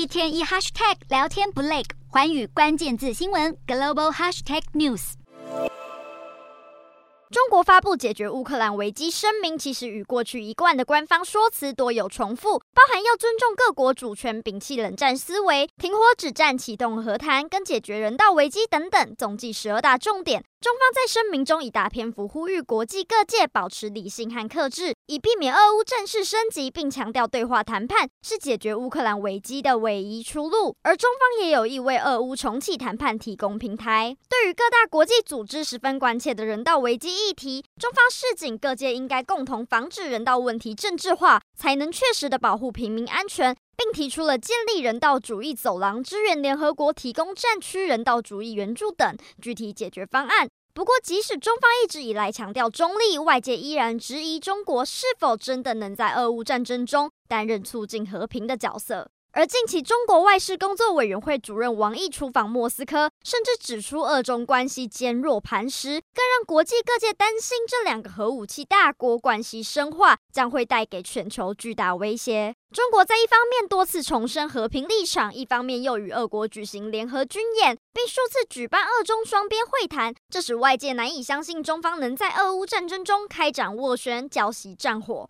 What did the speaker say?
一天一 hashtag 聊天不累，寰宇关键字新闻 global hashtag news。中国发布解决乌克兰危机声明，其实与过去一贯的官方说辞多有重复，包含要尊重各国主权、摒弃冷战思维、停火止战、启动和谈跟解决人道危机等等，总计十二大重点。中方在声明中以大篇幅呼吁国际各界保持理性和克制，以避免俄乌战事升级，并强调对话谈判是解决乌克兰危机的唯一出路。而中方也有意为俄乌重启谈判提供平台。对于各大国际组织十分关切的人道危机议题，中方示警各界应该共同防止人道问题政治化，才能确实的保护平民安全。并提出了建立人道主义走廊，支援联合国提供战区人道主义援助等具体解决方案。不过，即使中方一直以来强调中立，外界依然质疑中国是否真的能在俄乌战争中担任促进和平的角色。而近期，中国外事工作委员会主任王毅出访莫斯科，甚至指出俄中关系坚若磐石，更让国际各界担心这两个核武器大国关系深化将会带给全球巨大威胁。中国在一方面多次重申和平立场，一方面又与俄国举行联合军演，并数次举办俄中双边会谈，这使外界难以相信中方能在俄乌战争中开展斡旋、浇熄战火。